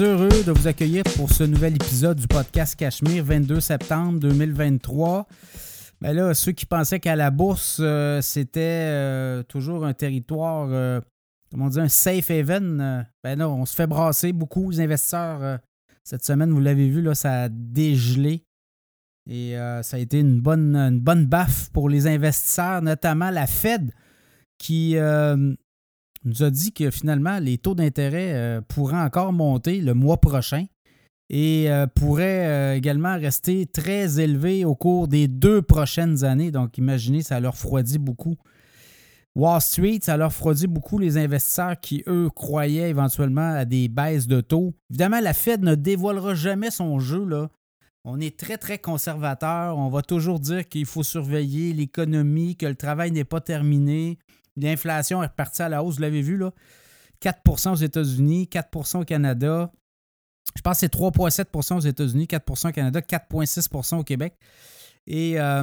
heureux de vous accueillir pour ce nouvel épisode du podcast Cachemire, 22 septembre 2023. Ben là, ceux qui pensaient qu'à la bourse, euh, c'était euh, toujours un territoire, euh, comment dire, un safe haven, ben non, on se fait brasser beaucoup. Les investisseurs, cette semaine, vous l'avez vu, là, ça a dégelé. Et ça a été une bonne, une bonne baffe pour les investisseurs, notamment la Fed, qui nous a dit que finalement, les taux d'intérêt pourraient encore monter le mois prochain et euh, pourrait euh, également rester très élevé au cours des deux prochaines années. Donc, imaginez, ça leur refroidit beaucoup. Wall Street, ça leur refroidit beaucoup les investisseurs qui, eux, croyaient éventuellement à des baisses de taux. Évidemment, la Fed ne dévoilera jamais son jeu. Là. On est très, très conservateur. On va toujours dire qu'il faut surveiller l'économie, que le travail n'est pas terminé. L'inflation est repartie à la hausse, vous l'avez vu, là. 4% aux États-Unis, 4% au Canada. Je pense que c'est 3,7% aux États-Unis, 4% au Canada, 4,6% au Québec. Et euh,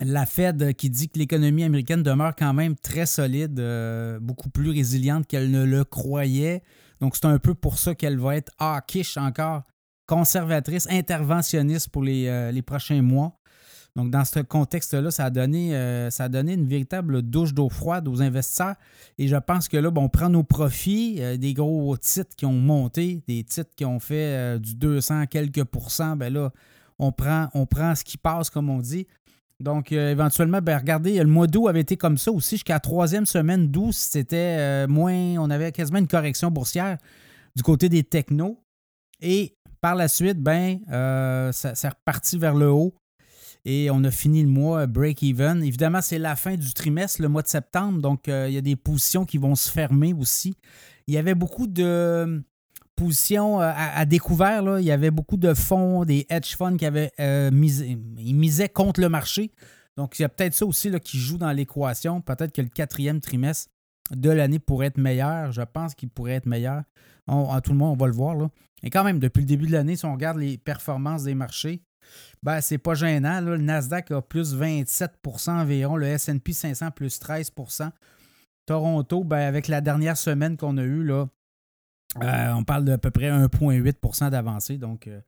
la Fed qui dit que l'économie américaine demeure quand même très solide, euh, beaucoup plus résiliente qu'elle ne le croyait. Donc, c'est un peu pour ça qu'elle va être hawkish encore, conservatrice, interventionniste pour les, euh, les prochains mois. Donc, dans ce contexte-là, ça, a donné, euh, ça a donné une véritable douche d'eau froide aux investisseurs. Et je pense que là, bon, on prend nos profits, euh, des gros titres qui ont monté, des titres qui ont fait euh, du 200 quelques pourcents. Ben là, on prend, on prend ce qui passe, comme on dit. Donc, éventuellement, ben, regardez, le mois d'août avait été comme ça aussi. Jusqu'à la troisième semaine d'août, c'était moins. On avait quasiment une correction boursière du côté des technos. Et par la suite, ben, ça, ça reparti vers le haut. Et on a fini le mois break-even. Évidemment, c'est la fin du trimestre, le mois de septembre, donc euh, il y a des positions qui vont se fermer aussi. Il y avait beaucoup de euh, positions euh, à, découvert. Là. Il y avait beaucoup de fonds, des hedge funds qui avaient misé, ils misaient contre le marché. Donc, il y a peut-être ça aussi là, qui joue dans l'équation. Peut-être que le quatrième trimestre de l'année pourrait être meilleur. Je pense qu'il pourrait être meilleur. à tout le monde, on va le voir. Là. Et quand même, depuis le début de l'année, si on regarde les performances des marchés, ben, c'est pas gênant. Le Nasdaq a plus 27% environ, le SP 500 plus 13% Toronto, ben, avec la dernière semaine qu'on a eue, là, euh, on parle d'à peu près 1,8% d'avancée. Donc, euh,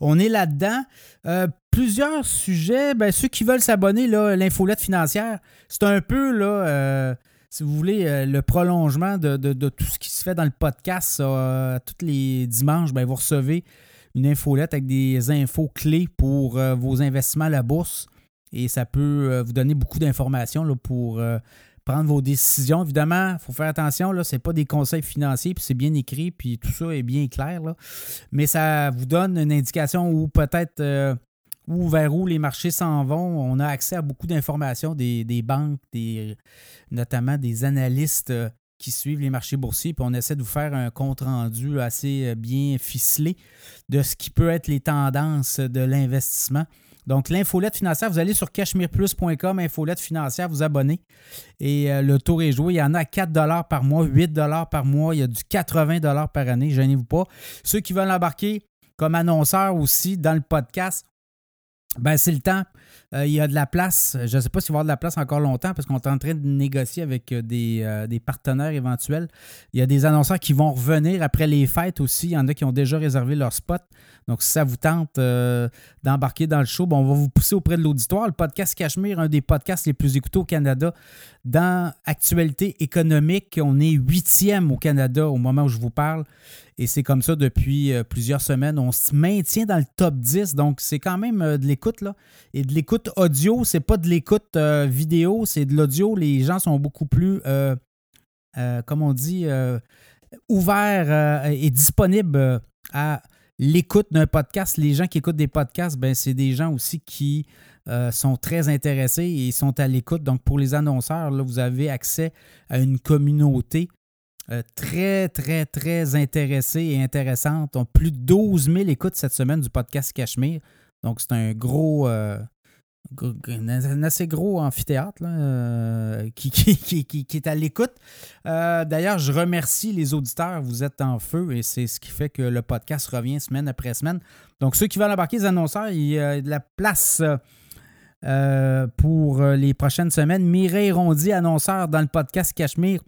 on est là-dedans. Euh, plusieurs sujets. Ben, ceux qui veulent s'abonner, l'infolette financière, c'est un peu, si vous voulez, le prolongement de, tout ce qui se fait dans le podcast. tous les dimanches, ben, vous recevez une infolette avec des infos clés pour euh, vos investissements à la bourse. Et ça peut euh, vous donner beaucoup d'informations pour euh, prendre vos décisions. Évidemment, il faut faire attention, ce n'est pas des conseils financiers, puis c'est bien écrit, puis tout ça est bien clair. Mais ça vous donne une indication où peut-être où vers où les marchés s'en vont. On a accès à beaucoup d'informations des, banques, notamment des analystes qui suivent les marchés boursiers, puis on essaie de vous faire un compte-rendu assez euh, bien ficelé de ce qui peut être les tendances de l'investissement. Donc, l'infolette financière, vous allez sur cashmereplus.com, infolette financière, vous abonnez. Et euh, le tour est joué. Il y en a 4 par mois, 8 par mois. Il y a du 80 par année. Gênez-vous pas. Ceux qui veulent embarquer comme annonceurs aussi dans le podcast, ben, c'est le temps. Euh, il y a de la place. Je ne sais pas s'il va y avoir de la place encore longtemps parce qu'on est en train de négocier avec euh, euh, des, partenaires éventuels. Il y a des annonceurs qui vont revenir après les fêtes aussi. Il y en a qui ont déjà réservé leur spot. Donc, si ça vous tente d'embarquer dans le show, on va vous pousser auprès de l'auditoire. Le podcast Cachemire, un des podcasts les plus écoutés au Canada dans actualité économique. On est huitième au Canada au moment où je vous parle. Et c'est comme ça depuis plusieurs semaines. On se maintient dans le top 10. Donc, c'est quand même de l'écoute. là. Et de l'écoute audio, c'est pas de l'écoute euh, vidéo, c'est de l'audio. Les gens sont beaucoup plus, euh, euh, comme on dit, ouverts et disponibles à l'écoute d'un podcast. Les gens qui écoutent des podcasts, ben, c'est des gens aussi qui sont très intéressés et sont à l'écoute. Donc, pour les annonceurs, là, vous avez accès à une communauté très, très, très intéressée et intéressante. On plus de 12 000 écoutes cette semaine du podcast Cachemire. Donc, c'est un gros, un assez gros amphithéâtre euh, qui, qui, est à l'écoute. Euh, d'ailleurs, je remercie les auditeurs. Vous êtes en feu et c'est ce qui fait que le podcast revient semaine après semaine. Donc, ceux qui veulent embarquer les annonceurs, il y a de la place euh, pour les prochaines semaines. Mireille Rondy, annonceur dans le podcast Cachemire.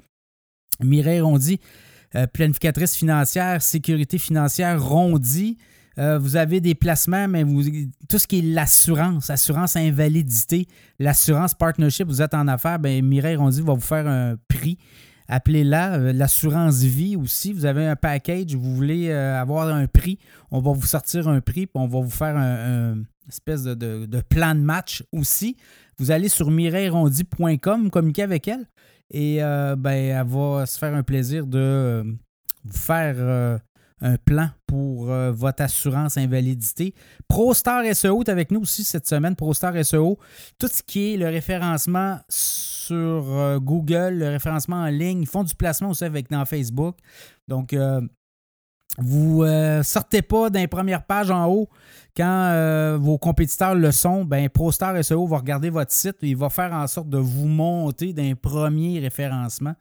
Mireille Rondy planificatrice financière, sécurité financière, Rondi. vous avez des placements, mais tout ce qui est l'assurance, assurance invalidité, l'assurance partnership, vous êtes en affaires, ben Mireille Rondy va vous faire un prix appelez-la. Euh, l'assurance vie aussi, vous avez un package, vous voulez euh, avoir un prix, on va vous sortir un prix, puis on va vous faire un, espèce de, plan de match aussi. Vous allez sur mireillerondi.com, communiquer avec elle, et euh, ben, elle va se faire un plaisir de vous faire un plan pour euh, votre assurance invalidité. ProStar SEO est avec nous aussi cette semaine. ProStar SEO, tout ce qui est le référencement sur euh, Google, le référencement en ligne, ils font du placement aussi avec dans Facebook. Donc, euh, vous ne sortez pas d'un première page en haut quand vos compétiteurs le sont. Ben, ProStar SEO va regarder votre site et il va faire en sorte de vous monter d'un premier référencement.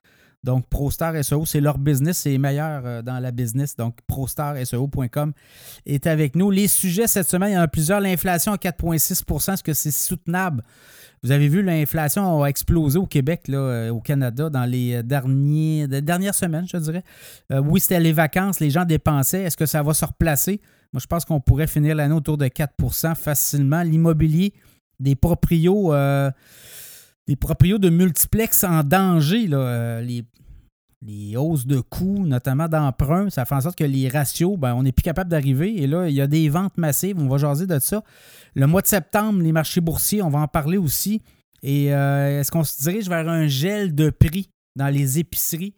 Donc, ProStar SEO, c'est leur business, c'est meilleur euh, dans la business. Donc, ProStarSEO.com est avec nous. Les sujets cette semaine, il y en a plusieurs. L'inflation à 4,6% est-ce que c'est soutenable? Vous avez vu, l'inflation a explosé au Québec, euh, au Canada, dans les euh, dernières semaines, je dirais. oui, c'était les vacances, les gens dépensaient. Est-ce que ça va se replacer? Moi, je pense qu'on pourrait finir l'année autour de 4% facilement. L'immobilier, des proprios des proprios de multiplex en danger, là, les, les hausses de coûts, notamment d'emprunt, ça fait en sorte que les ratios, ben, on n'est plus capable d'arriver. Et là, il y a des ventes massives, on va jaser de ça. Le mois de septembre, les marchés boursiers, on va en parler aussi. Et euh, est-ce qu'on se dirige vers un gel de prix dans les épiceries?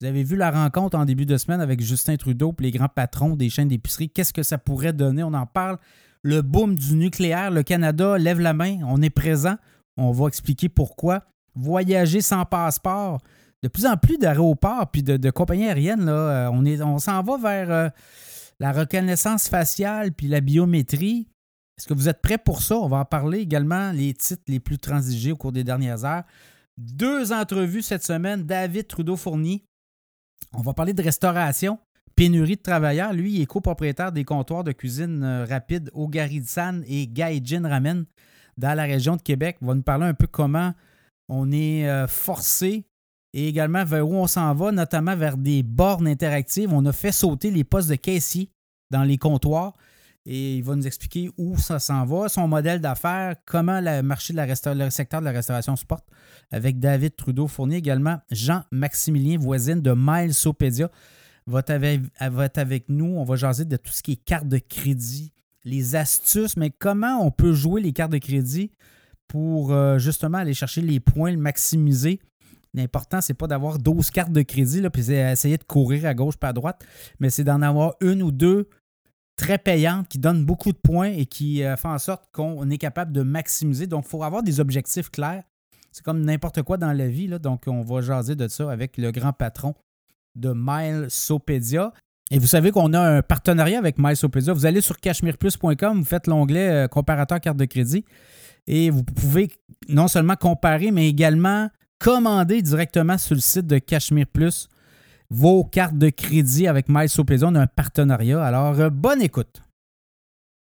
Vous avez vu la rencontre en début de semaine avec Justin Trudeau et les grands patrons des chaînes d'épicerie. Qu'est-ce que ça pourrait donner? On en parle. Le boom du nucléaire, le Canada lève la main, on est présent. On va expliquer pourquoi. Voyager sans passeport, de plus en plus d'aéroports puis de, compagnies aériennes, euh, on, est, on s'en va vers euh, la reconnaissance faciale puis la biométrie. Est-ce que vous êtes prêts pour ça? On va en parler également, les titres les plus transigés au cours des dernières heures. Deux entrevues cette semaine. David Trudeau-Fourny. On va parler de restauration, pénurie de travailleurs. Lui, il est copropriétaire des comptoirs de cuisine euh, rapide Ogaritsan et Gaijin Ramen dans la région de Québec. Va nous parler un peu comment on est forcé et également vers où on s'en va, notamment vers des bornes interactives. On a fait sauter les postes de caissier dans les comptoirs et il va nous expliquer où ça s'en va, son modèle d'affaires, comment le marché de la le secteur de la restauration se porte avec David Trudeau fourni également Jean-Maximilien Voisine de Milesopédia va être avec nous. On va jaser de tout ce qui est carte de crédit, les astuces, mais comment on peut jouer les cartes de crédit pour euh, justement aller chercher les points, le maximiser? L'important, c'est pas d'avoir 12 cartes de crédit, là, puis essayer de courir à gauche pas à droite, mais c'est d'en avoir une ou deux très payantes qui donnent beaucoup de points et qui euh, font en sorte qu'on est capable de maximiser. Donc, il faut avoir des objectifs clairs. C'est comme n'importe quoi dans la vie. Donc, on va jaser de ça avec le grand patron de Milesopedia. Et vous savez qu'on a un partenariat avec Milesopedia. Vous allez sur cashmereplus.com, vous faites l'onglet euh, comparateur carte de crédit et vous pouvez non seulement comparer, mais également commandez directement sur le site de Cachemire Plus vos cartes de crédit avec MySopedia. On a un partenariat. Alors, euh, bonne écoute.